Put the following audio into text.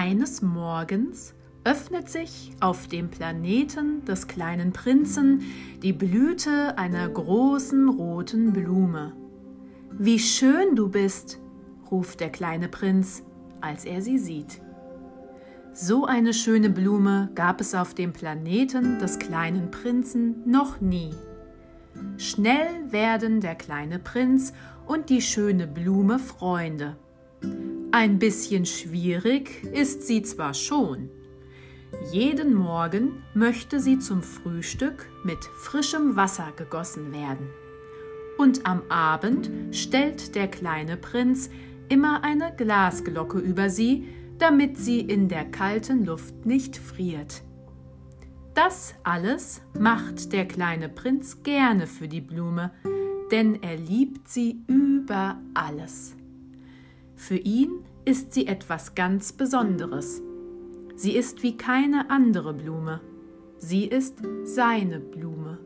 Eines Morgens öffnet sich auf dem Planeten des kleinen Prinzen die Blüte einer großen roten Blume. Wie schön du bist, ruft der kleine Prinz, als er sie sieht. So eine schöne Blume gab es auf dem Planeten des kleinen Prinzen noch nie. Schnell werden der kleine Prinz und die schöne Blume Freunde. Ein bisschen schwierig ist sie zwar schon. Jeden Morgen möchte sie zum Frühstück mit frischem Wasser gegossen werden. Und am Abend stellt der kleine Prinz immer eine Glasglocke über sie, damit sie in der kalten Luft nicht friert. Das alles macht der kleine Prinz gerne für die Blume, denn er liebt sie über alles. Für ihn ist sie etwas ganz Besonderes. Sie ist wie keine andere Blume. Sie ist seine Blume.